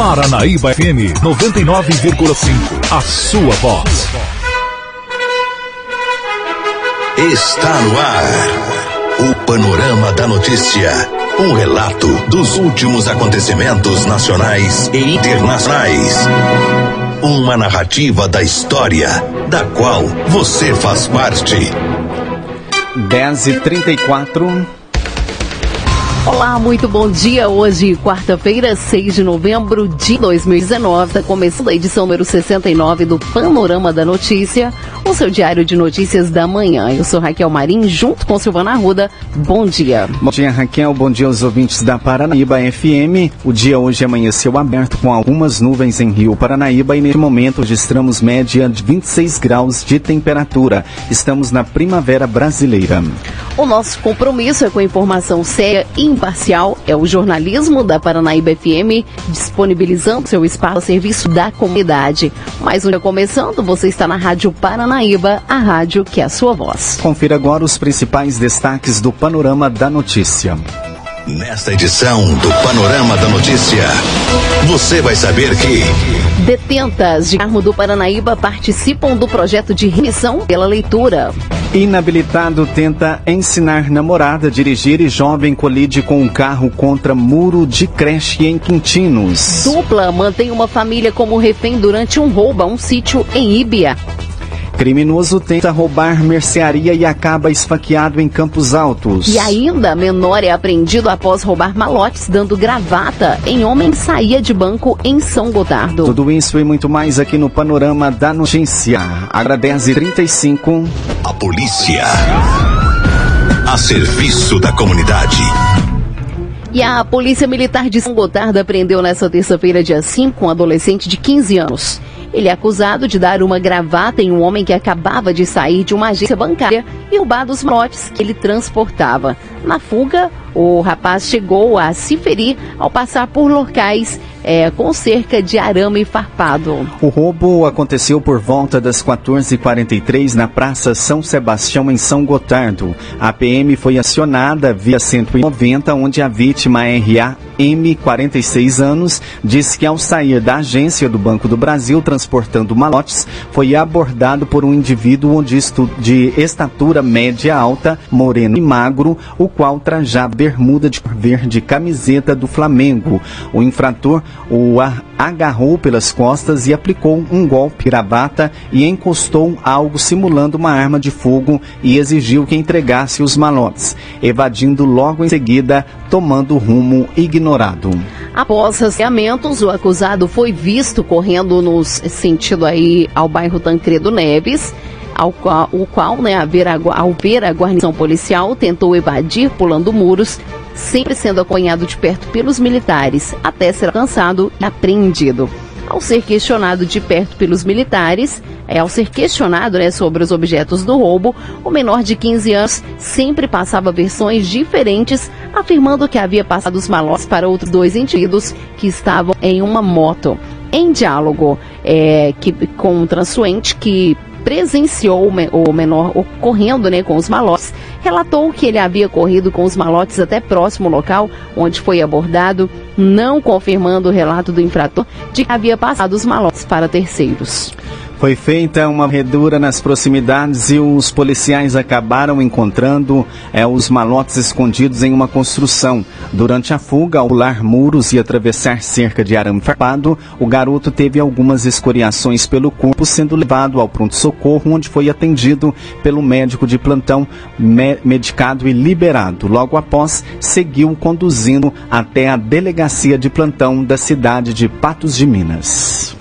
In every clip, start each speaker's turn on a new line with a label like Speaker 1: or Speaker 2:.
Speaker 1: Paranaíba FM 99,5. A sua voz.
Speaker 2: Está no ar. O Panorama da Notícia. Um relato dos últimos acontecimentos nacionais e internacionais. Uma narrativa da história, da qual você faz parte.
Speaker 3: 10 e 34
Speaker 4: Olá, muito bom dia. Hoje, quarta-feira, 6 de novembro de 2019, está começando a edição número 69 do Panorama da Notícia, o seu diário de notícias da manhã. Eu sou Raquel Marim, junto com Silvana Arruda. Bom dia.
Speaker 3: Bom dia, Raquel. Bom dia aos ouvintes da Paranaíba FM. O dia hoje amanheceu aberto com algumas nuvens em Rio Paranaíba e neste momento registramos média de 26 graus de temperatura. Estamos na primavera brasileira.
Speaker 4: O nosso compromisso é com a informação séria e imparcial é o jornalismo da Paranaíba FM, disponibilizando seu espaço a serviço da comunidade. Mais um dia começando, você está na Rádio Paranaíba, a rádio que é a sua voz.
Speaker 3: Confira agora os principais destaques do Panorama da Notícia.
Speaker 2: Nesta edição do Panorama da Notícia, você vai saber que.
Speaker 4: Detentas de Carmo do Paranaíba participam do projeto de remissão pela leitura.
Speaker 3: Inabilitado tenta ensinar namorada a dirigir e jovem colide com um carro contra muro de creche em Quintinos.
Speaker 4: Dupla mantém uma família como refém durante um roubo a um sítio em Íbia.
Speaker 3: Criminoso tenta roubar mercearia e acaba esfaqueado em Campos Altos.
Speaker 4: E ainda, menor é apreendido após roubar malotes dando gravata em homem saía de banco em São Gotardo.
Speaker 3: Tudo isso e muito mais aqui no Panorama da Notícia. Agradece 35.
Speaker 2: A polícia. A serviço da comunidade.
Speaker 4: E a Polícia Militar de São Gotardo apreendeu nesta terça-feira, dia 5, um adolescente de 15 anos. Ele é acusado de dar uma gravata em um homem que acabava de sair de uma agência bancária e roubar os malotes que ele transportava. Na fuga, o rapaz chegou a se ferir ao passar por locais é, com cerca de arame farpado.
Speaker 3: O roubo aconteceu por volta das 14h43 na Praça São Sebastião, em São Gotardo. A PM foi acionada via 190, onde a vítima RA M, 46 anos, disse que ao sair da agência do Banco do Brasil transportando malotes, foi abordado por um indivíduo de, de estatura média alta, moreno e magro, o qual trajava bermuda de cor verde camiseta do Flamengo. O infrator o agarrou pelas costas e aplicou um golpe gravata e encostou algo simulando uma arma de fogo e exigiu que entregasse os malotes, evadindo logo em seguida, tomando rumo ignorado.
Speaker 4: Após rastreamentos, o acusado foi visto correndo no sentido aí ao bairro Tancredo Neves ao qual, o qual, né, ao ver, a, ao ver a guarnição policial, tentou evadir pulando muros, sempre sendo acompanhado de perto pelos militares, até ser alcançado e apreendido. Ao ser questionado de perto pelos militares, é, ao ser questionado né, sobre os objetos do roubo, o menor de 15 anos sempre passava versões diferentes, afirmando que havia passado os malotes para outros dois indivíduos que estavam em uma moto. Em diálogo é, que, com um transuente que presenciou o menor correndo né, com os malotes, relatou que ele havia corrido com os malotes até próximo local onde foi abordado, não confirmando o relato do infrator de que havia passado os malotes para terceiros.
Speaker 3: Foi feita uma redura nas proximidades e os policiais acabaram encontrando é, os malotes escondidos em uma construção. Durante a fuga, ao pular muros e atravessar cerca de arame farpado, o garoto teve algumas escoriações pelo corpo, sendo levado ao pronto-socorro, onde foi atendido pelo médico de plantão, me medicado e liberado. Logo após, seguiu conduzindo até a delegacia de plantão da cidade de Patos de Minas.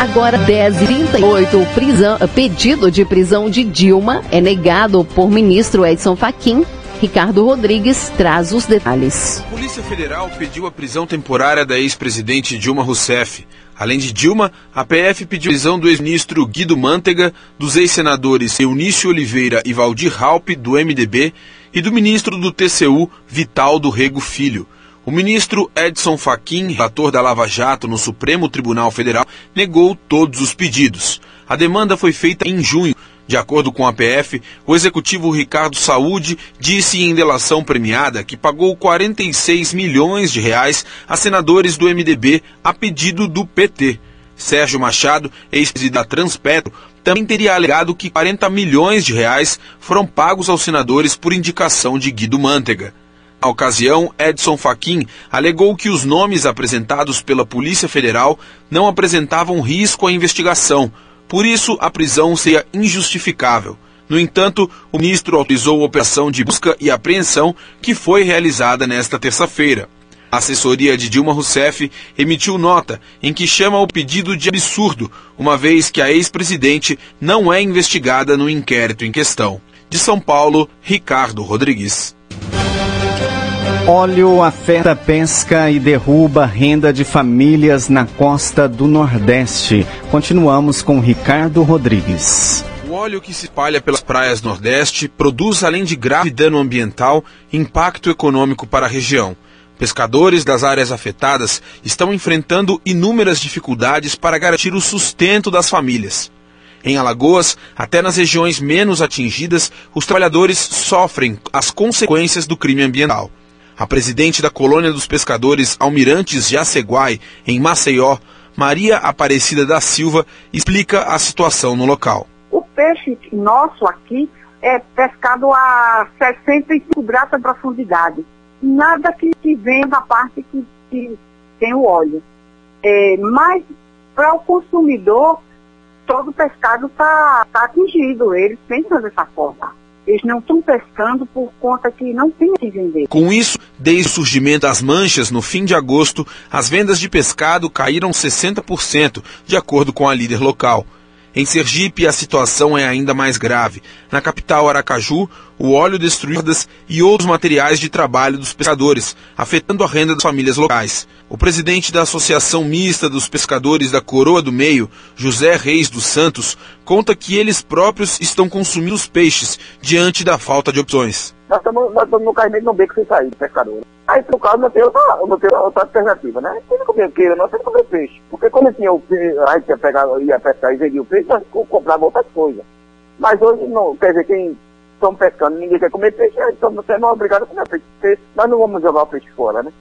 Speaker 4: Agora 10h38, prisão, pedido de prisão de Dilma é negado por ministro Edson Fachin. Ricardo Rodrigues traz os detalhes.
Speaker 5: A Polícia Federal pediu a prisão temporária da ex-presidente Dilma Rousseff. Além de Dilma, a PF pediu a prisão do ex-ministro Guido Mantega, dos ex-senadores Eunício Oliveira e Valdir Raup, do MDB, e do ministro do TCU, Vital do Rego Filho. O ministro Edson Fachin, relator da Lava Jato no Supremo Tribunal Federal, negou todos os pedidos. A demanda foi feita em junho, De acordo com a PF, o executivo Ricardo Saúde disse em delação premiada que pagou 46 milhões de reais a senadores do MDB a pedido do PT. Sérgio Machado, ex-presidente da Transpetro, também teria alegado que 40 milhões de reais foram pagos aos senadores por indicação de Guido Mantega. Na ocasião, Edson Fachin alegou que os nomes apresentados pela Polícia Federal não apresentavam risco à investigação, por isso, a prisão seria injustificável. No entanto, o ministro autorizou a operação de busca e apreensão que foi realizada nesta terça-feira. A assessoria de Dilma Rousseff emitiu nota em que chama o pedido de absurdo, uma vez que a ex-presidente não é investigada no inquérito em questão. De São Paulo, Ricardo Rodrigues.
Speaker 3: Óleo afeta pesca e derruba renda de famílias na costa do Nordeste. Continuamos com Ricardo Rodrigues.
Speaker 5: O óleo que se espalha pelas praias Nordeste produz, além de grave dano ambiental, impacto econômico para a região. Pescadores das áreas afetadas estão enfrentando inúmeras dificuldades para garantir o sustento das famílias. Em Alagoas, até nas regiões menos atingidas, os trabalhadores sofrem as consequências do crime ambiental. A presidente da colônia dos pescadores Almirantes de Aceguai, em Maceió, Maria Aparecida da Silva, explica a situação no local.
Speaker 6: O peixe nosso aqui é pescado a 65 graus de profundidade. Nada que, que venha da parte que, que tem o óleo. É, mas para o consumidor, todo pescado está tá atingido. Eles pensam dessa forma. Eles não estão pescando por conta que não tem que vender.
Speaker 5: Com isso, desde o surgimento das manchas no fim de agosto, as vendas de pescado caíram 60%, de acordo com a líder local. Em Sergipe, a situação é ainda mais grave. Na capital Aracaju, o óleo destruiu e outros materiais de trabalho dos pescadores, afetando a renda das famílias locais. O presidente da Associação Mista dos Pescadores da Coroa do Meio, José Reis dos Santos, conta que eles próprios estão consumindo os peixes diante da falta de opções.
Speaker 7: Nós estamos, nós estamos no caimento no beco sem sair, pescador. Aí, no caso, não tem outra, não tem outra alternativa, né? Tem que comer queira, nós temos que comer peixe. Porque quando tinha o peixe, a gente ia, pegar, ia pescar e vendia o peixe, nós comprava outras coisas. Mas hoje não, quer dizer, quem estão pescando, ninguém quer comer peixe, então você não é obrigado a comer peixe. Porque nós não vamos jogar o peixe fora, né?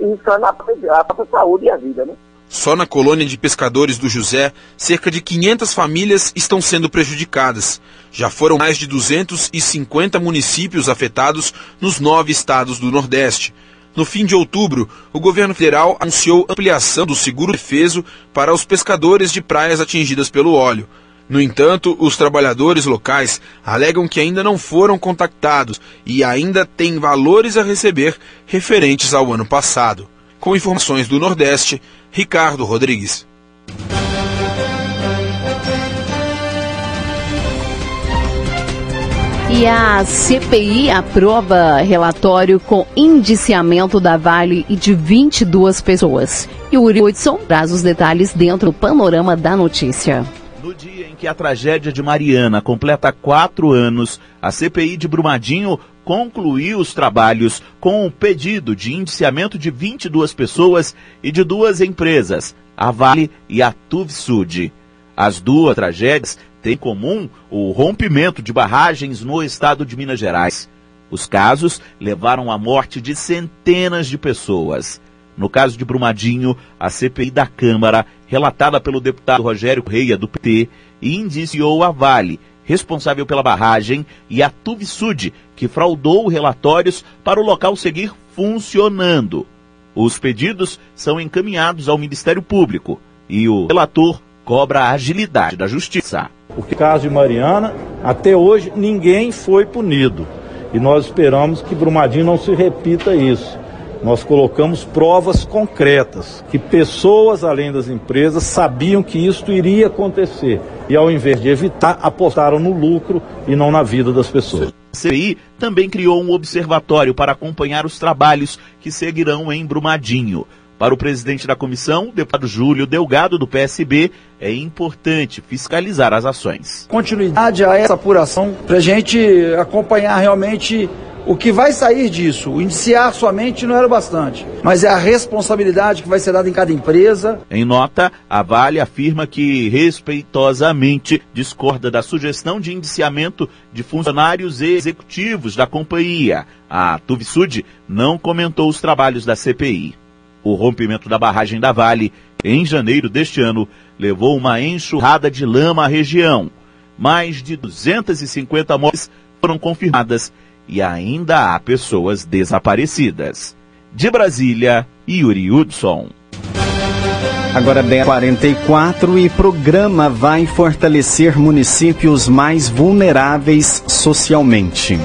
Speaker 7: E riscando a, a própria saúde e a vida, né?
Speaker 5: Só na colônia de pescadores do José, cerca de 500 famílias estão sendo prejudicadas. Já foram mais de 250 municípios afetados nos nove estados do Nordeste. No fim de outubro, o governo federal anunciou ampliação do seguro defeso para os pescadores de praias atingidas pelo óleo. No entanto, os trabalhadores locais alegam que ainda não foram contactados e ainda têm valores a receber referentes ao ano passado. Com informações do Nordeste, Ricardo Rodrigues.
Speaker 4: E a CPI aprova relatório com indiciamento da Vale e de 22 pessoas. Yuri Hudson traz os detalhes dentro do panorama da notícia.
Speaker 8: No dia em que a tragédia de Mariana completa quatro anos, a CPI de Brumadinho concluiu os trabalhos com o pedido de indiciamento de 22 pessoas e de duas empresas, a Vale e a Tuvsud. As duas tragédias têm em comum o rompimento de barragens no estado de Minas Gerais. Os casos levaram à morte de centenas de pessoas. No caso de Brumadinho, a CPI da Câmara, relatada pelo deputado Rogério Reia, do PT, indiciou a Vale, responsável pela barragem, e a Tuvsud, que fraudou relatórios para o local seguir funcionando. Os pedidos são encaminhados ao Ministério Público e o relator cobra a agilidade da justiça.
Speaker 9: O caso de Mariana, até hoje ninguém foi punido. E nós esperamos que Brumadinho não se repita isso. Nós colocamos provas concretas, que pessoas além das empresas sabiam que isso iria acontecer. E ao invés de evitar, apostaram no lucro e não na vida das pessoas.
Speaker 8: A CPI também criou um observatório para acompanhar os trabalhos que seguirão em Brumadinho. Para o presidente da comissão, o deputado Júlio Delgado, do PSB, é importante fiscalizar as ações.
Speaker 10: Continuidade a essa apuração para a gente acompanhar realmente O que vai sair disso, o indiciar somente não era bastante, mas é a responsabilidade que vai ser dada em cada empresa.
Speaker 8: Em nota, a Vale afirma que respeitosamente discorda da sugestão de indiciamento de funcionários e executivos da companhia. A Tuvisud não comentou os trabalhos da CPI. O rompimento da barragem da Vale, em janeiro deste ano, levou uma enxurrada de lama à região. Mais de 250 mortes foram confirmadas e ainda há pessoas desaparecidas. De Brasília, Yuri Hudson.
Speaker 3: Agora 10h44 e programa vai fortalecer municípios mais vulneráveis socialmente.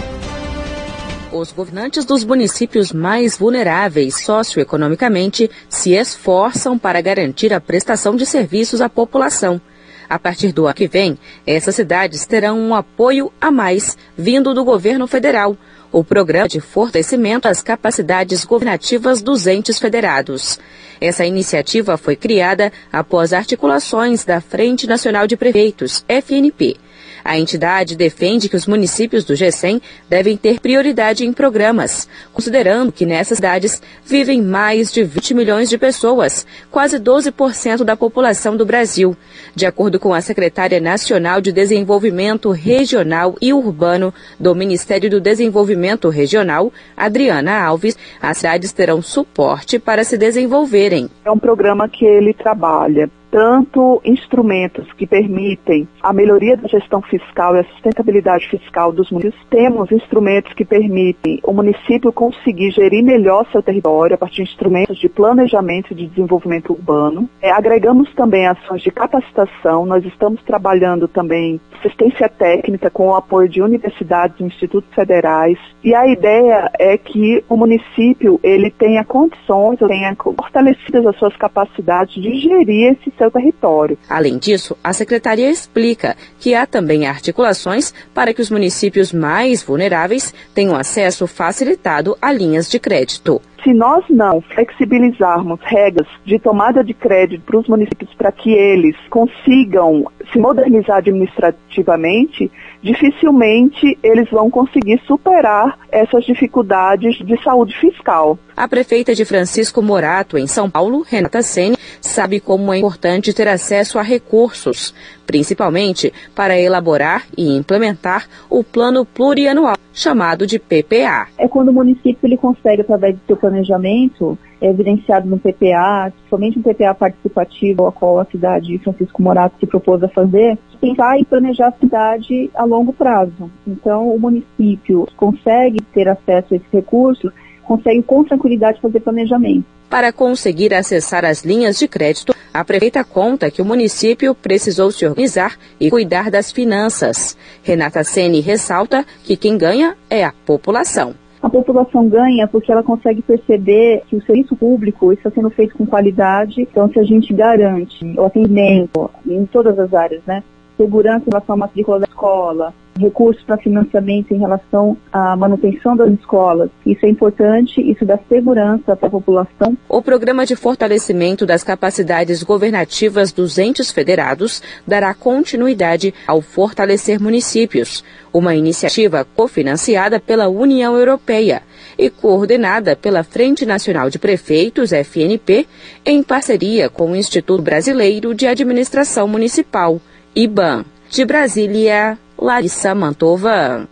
Speaker 11: Os governantes dos municípios mais vulneráveis socioeconomicamente se esforçam para garantir a prestação de serviços à população. A partir do ano que vem, essas cidades terão um apoio a mais vindo do governo federal, o Programa de Fortalecimento das Capacidades Governativas dos Entes Federados. Essa iniciativa foi criada após articulações da Frente Nacional de Prefeitos, FNP a entidade defende que os municípios do G100 devem ter prioridade em programas, considerando que nessas cidades vivem mais de 20 milhões de pessoas, quase 12% da população do Brasil. De acordo com a secretária nacional de Desenvolvimento Regional e Urbano do Ministério do Desenvolvimento Regional, Adriana Alves, as cidades terão suporte para se desenvolverem.
Speaker 12: É um programa que ele trabalha tanto instrumentos que permitem a melhoria da gestão fiscal e a sustentabilidade fiscal dos municípios, temos instrumentos que permitem o município conseguir gerir melhor seu território a partir de instrumentos de planejamento e de desenvolvimento urbano. É, agregamos também ações de capacitação, nós estamos trabalhando também assistência técnica com o apoio de universidades e institutos federais e a ideia é que o município ele tenha condições, tenha fortalecidas as suas capacidades de gerir esse seu território.
Speaker 11: Além disso, a secretaria explica que há também articulações para que os municípios mais vulneráveis tenham acesso facilitado a linhas de crédito.
Speaker 12: Se nós não flexibilizarmos regras de tomada de crédito para os municípios para que eles consigam se modernizar administrativamente, dificilmente eles vão conseguir superar essas dificuldades de saúde fiscal.
Speaker 11: A prefeita de Francisco Morato, em São Paulo, Renata Sene, sabe como é importante ter acesso a recursos, principalmente para elaborar e implementar o plano plurianual, chamado de PPA.
Speaker 13: É quando o município ele consegue, através do seu planejamento, é evidenciado no PPA, somente um PPA participativo, a qual a cidade de Francisco Morato se propôs a fazer, pensar e planejar a cidade a longo prazo. Então, o município consegue ter acesso a esse recurso consegue com tranquilidade fazer planejamento.
Speaker 11: Para conseguir acessar as linhas de crédito, a prefeita conta que o município precisou se organizar e cuidar das finanças. Renata Sene ressalta que quem ganha é a população.
Speaker 13: A população ganha porque ela consegue perceber que o serviço público está sendo feito com qualidade. Então, se a gente garante o atendimento em todas as áreas, né? Segurança em relação à matrícula da escola, recursos para financiamento em relação à manutenção das escolas. Isso é importante, isso dá segurança para a população.
Speaker 11: O programa de fortalecimento das capacidades governativas dos entes federados dará continuidade ao fortalecer municípios, uma iniciativa cofinanciada pela União Europeia e coordenada pela Frente Nacional de Prefeitos, FNP, em parceria com o Instituto Brasileiro de Administração Municipal, IBAN. De Brasília, Larissa Mantova.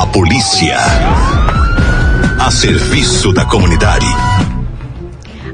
Speaker 2: A polícia. A serviço da comunidade.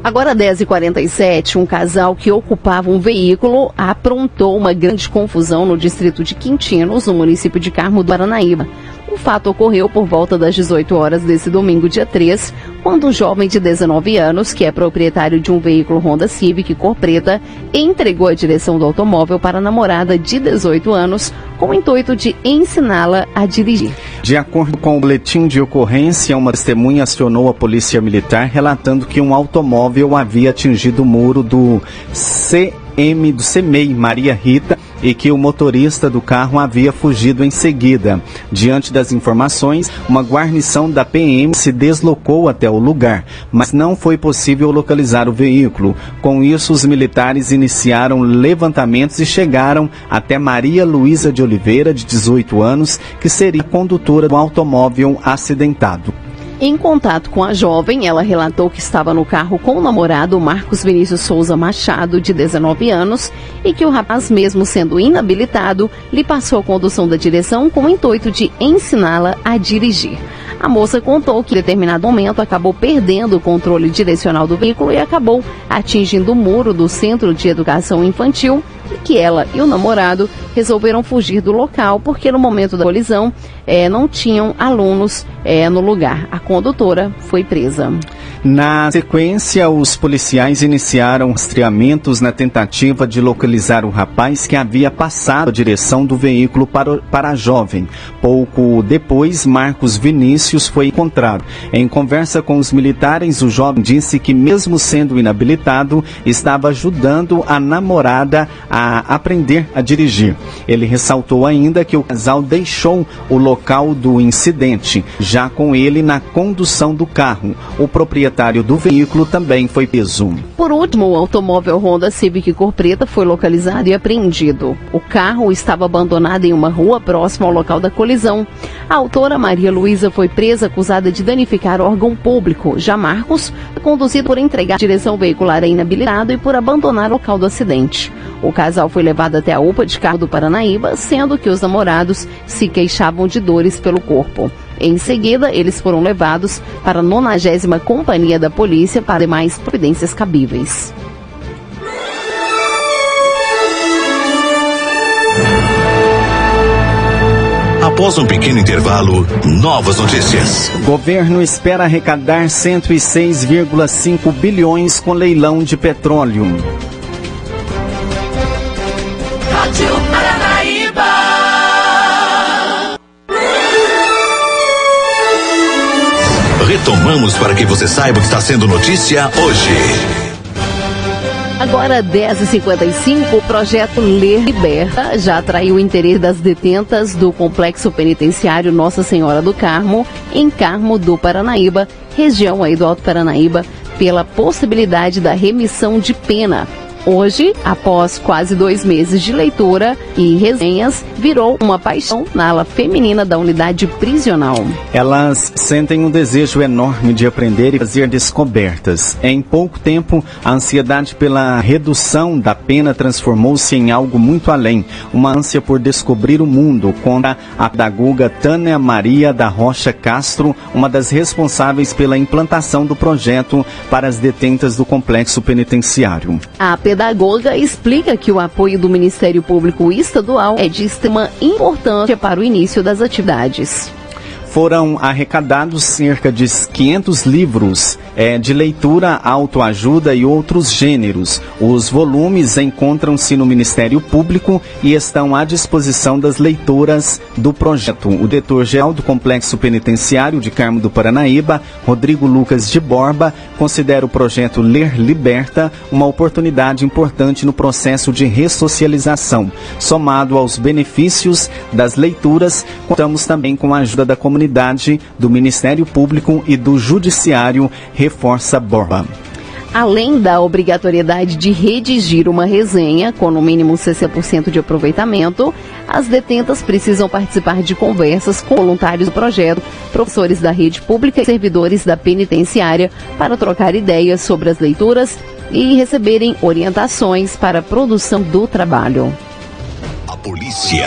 Speaker 4: Agora 10h47, um casal que ocupava um veículo aprontou uma grande confusão no distrito de Quintinos, no município de Carmo do Paranaíba. O fato ocorreu por volta das 18 horas desse domingo, dia 3, quando um jovem de 19 anos, que é proprietário de um veículo Honda Civic cor preta, entregou a direção do automóvel para a namorada de 18 anos, com o intuito de ensiná-la a dirigir.
Speaker 3: De acordo com o boletim de ocorrência, uma testemunha acionou a polícia militar relatando que um automóvel havia atingido o muro do CM do CEMEI Maria Rita e que o motorista do carro havia fugido em seguida. Diante das informações, uma guarnição da PM se deslocou até o lugar, mas não foi possível localizar o veículo. Com isso, os militares iniciaram levantamentos e chegaram até Maria Luísa de Oliveira, de 18 anos, que seria condutora do automóvel acidentado.
Speaker 4: Em contato com a jovem, ela relatou que estava no carro com o namorado Marcos Vinícius Souza Machado, de 19 anos, e que o rapaz, mesmo sendo inabilitado, lhe passou a condução da direção com o intuito de ensiná-la a dirigir. A moça contou que em determinado momento acabou perdendo o controle direcional do veículo e acabou atingindo o muro do Centro de Educação Infantil e que ela e o namorado resolveram fugir do local porque no momento da colisão é, não tinham alunos é, no lugar. A condutora foi presa.
Speaker 3: Na sequência, os policiais iniciaram rastreamentos na tentativa de localizar o rapaz que havia passado a direção do veículo para, para a jovem. Pouco depois, Marcos Vinícius foi encontrado. Em conversa com os militares, o jovem disse que, mesmo sendo inabilitado, estava ajudando a namorada a aprender a dirigir. Ele ressaltou ainda que o casal deixou o local do incidente, já com ele na condução do carro. O proprietário proprietário do veículo também foi preso.
Speaker 4: Por último, o automóvel Honda Civic cor preta foi localizado e apreendido. O carro estava abandonado em uma rua próxima ao local da colisão. A autora Maria Luísa foi presa acusada de danificar órgão público. Já Marcos conduzido por entregar direção veicular a inabilitado e por abandonar o local do acidente. O casal foi levado até a UPA de carro do Paranaíba, sendo que os namorados se queixavam de dores pelo corpo. Em seguida, eles foram levados para a 90 Companhia da Polícia para demais providências cabíveis.
Speaker 2: Após um pequeno intervalo, novas notícias.
Speaker 3: Governo espera arrecadar 106,5 bilhões com leilão de petróleo.
Speaker 2: Retomamos para que você saiba o que está sendo notícia hoje.
Speaker 4: Agora, 10h55, o projeto Ler Liberta já atraiu o interesse das detentas do Complexo Penitenciário Nossa Senhora do Carmo, em Carmo do Paranaíba, região aí do Alto Paranaíba, pela possibilidade da remissão de pena Hoje, após quase dois meses de leitura e resenhas, virou uma paixão na ala feminina da unidade prisional.
Speaker 3: Elas sentem um desejo enorme de aprender e fazer descobertas. Em pouco tempo, a ansiedade pela redução da pena transformou-se em algo muito além, uma ânsia por descobrir o mundo, conta a pedagoga Tânia Maria da Rocha Castro, uma das responsáveis pela implantação do projeto para as detentas do complexo penitenciário.
Speaker 4: A pedagoga explica que o apoio do Ministério Público Estadual é de extrema importância para o início das atividades.
Speaker 3: Foram arrecadados cerca de 500 livros é, de leitura, autoajuda e outros gêneros. Os volumes encontram-se no Ministério Público e estão à disposição das leitoras do projeto. O diretor-geral do Complexo Penitenciário de Carmo do Paranaíba, Rodrigo Lucas de Borba, considera o projeto Ler Liberta uma oportunidade importante no processo de ressocialização. Somado aos benefícios das leituras, contamos também com a ajuda da comunidade, do Ministério Público e do Judiciário reforça Borba.
Speaker 4: Além da obrigatoriedade de redigir uma resenha com no mínimo 60% de aproveitamento, as detentas precisam participar de conversas com voluntários do projeto, professores da rede pública e servidores da penitenciária para trocar ideias sobre as leituras e receberem orientações para a produção do trabalho.
Speaker 2: A polícia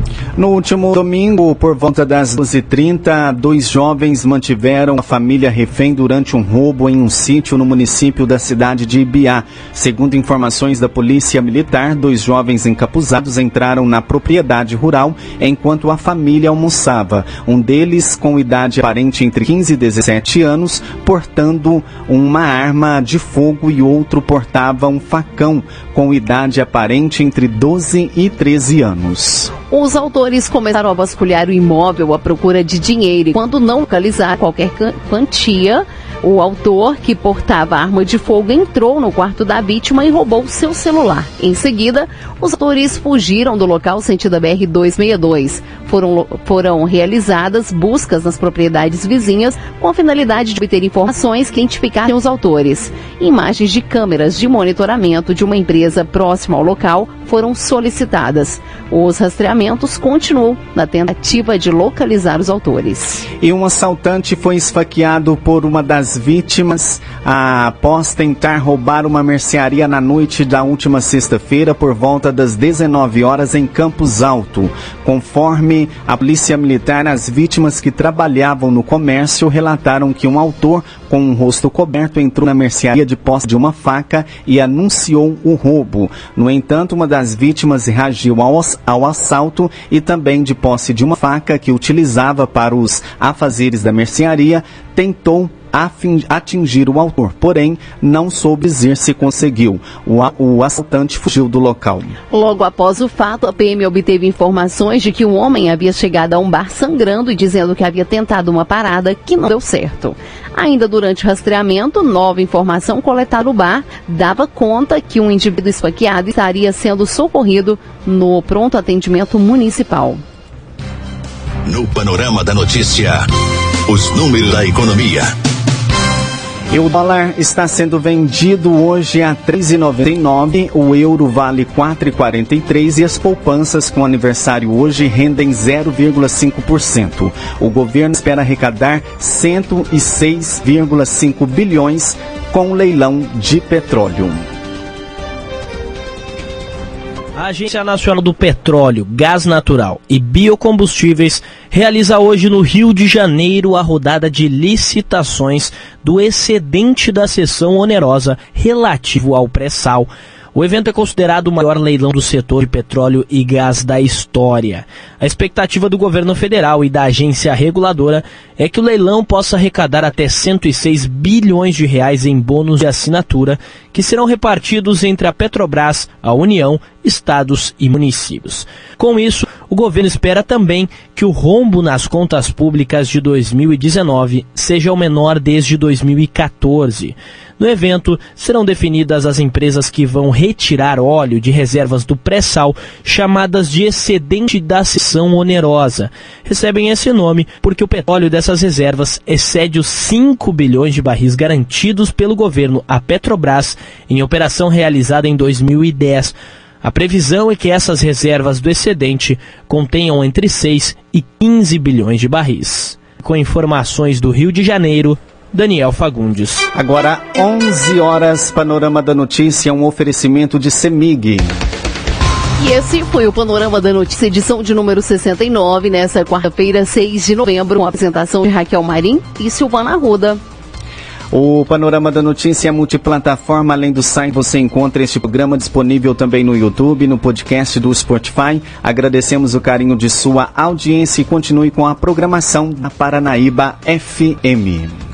Speaker 3: No último domingo, por volta das 12h30, dois jovens mantiveram a família refém durante um roubo em um sítio no município da cidade de Ibiá. Segundo informações da Polícia Militar, dois jovens encapuzados entraram na propriedade rural enquanto a família almoçava. Um deles, com idade aparente entre 15 e 17 anos, portando uma arma de fogo e outro portava um facão, com idade aparente entre 12 e 13 anos.
Speaker 4: Os autores começaram a vasculhar o imóvel à procura de dinheiro e, quando não localizar qualquer quantia, O autor, que portava arma de fogo, entrou no quarto da vítima e roubou seu celular. Em seguida, os autores fugiram do local sentido BR-262. Foram, foram realizadas buscas nas propriedades vizinhas com a finalidade de obter informações que identificassem os autores. Imagens de câmeras de monitoramento de uma empresa próxima ao local foram solicitadas. Os rastreamentos continuam na tentativa de localizar os autores.
Speaker 3: E um assaltante foi esfaqueado por uma das vítimas após tentar roubar uma mercearia na noite da última sexta-feira por volta das 19 horas em Campos Alto. Conforme a Polícia Militar, as vítimas que trabalhavam no comércio relataram que um autor com um rosto coberto entrou na mercearia de posse de uma faca e anunciou o roubo. No entanto, uma das vítimas reagiu ao, ao assalto e também de posse de uma faca que utilizava para os afazeres da mercearia, tentou atingir o autor, porém não soube dizer se conseguiu. O, o, assaltante fugiu do local.
Speaker 4: Logo após o fato, a PM obteve informações de que um homem havia chegado a um bar sangrando e dizendo que havia tentado uma parada que não deu certo. Ainda durante o rastreamento, nova informação coletada no bar dava conta que um indivíduo esfaqueado estaria sendo socorrido no pronto atendimento municipal.
Speaker 2: No panorama da notícia, os números da economia.
Speaker 3: E o dólar está sendo vendido hoje a R$ 3,99, o euro vale R$ 4,43 e as poupanças com aniversário hoje rendem 0,5%. O governo espera arrecadar 106,5 bilhões com leilão de petróleo.
Speaker 14: A Agência Nacional do Petróleo, Gás Natural e Biocombustíveis realiza hoje no Rio de Janeiro a rodada de licitações do excedente da sessão onerosa relativo ao pré-sal. O evento é considerado o maior leilão do setor de petróleo e gás da história. A expectativa do governo federal e da agência reguladora é que o leilão possa arrecadar até 106 bilhões de reais em bônus de assinatura, que serão repartidos entre a Petrobras, a União, estados e municípios. Com isso, o governo espera também que o rombo nas contas públicas de 2019 seja o menor desde 2014. No evento, serão definidas as empresas que vão retirar óleo de reservas do pré-sal, chamadas de excedente da seção onerosa. Recebem esse nome porque o petróleo dessas reservas excede os 5 bilhões de barris garantidos pelo governo à Petrobras em operação realizada em 2010. A previsão é que essas reservas do excedente contenham entre 6 e 15 bilhões de barris. Com informações do Rio de Janeiro, Daniel Fagundes.
Speaker 3: Agora, 11 horas, Panorama da Notícia, um oferecimento de Semig.
Speaker 4: E esse foi o Panorama da Notícia, edição de número 69, nessa quarta-feira, 6 de novembro, com a apresentação de Raquel Marim e Silvana Arruda.
Speaker 3: O Panorama da Notícia é multiplataforma. Além do site, você encontra este programa disponível também no YouTube, no podcast do Spotify. Agradecemos o carinho de sua audiência e continue com a programação da Paranaíba FM.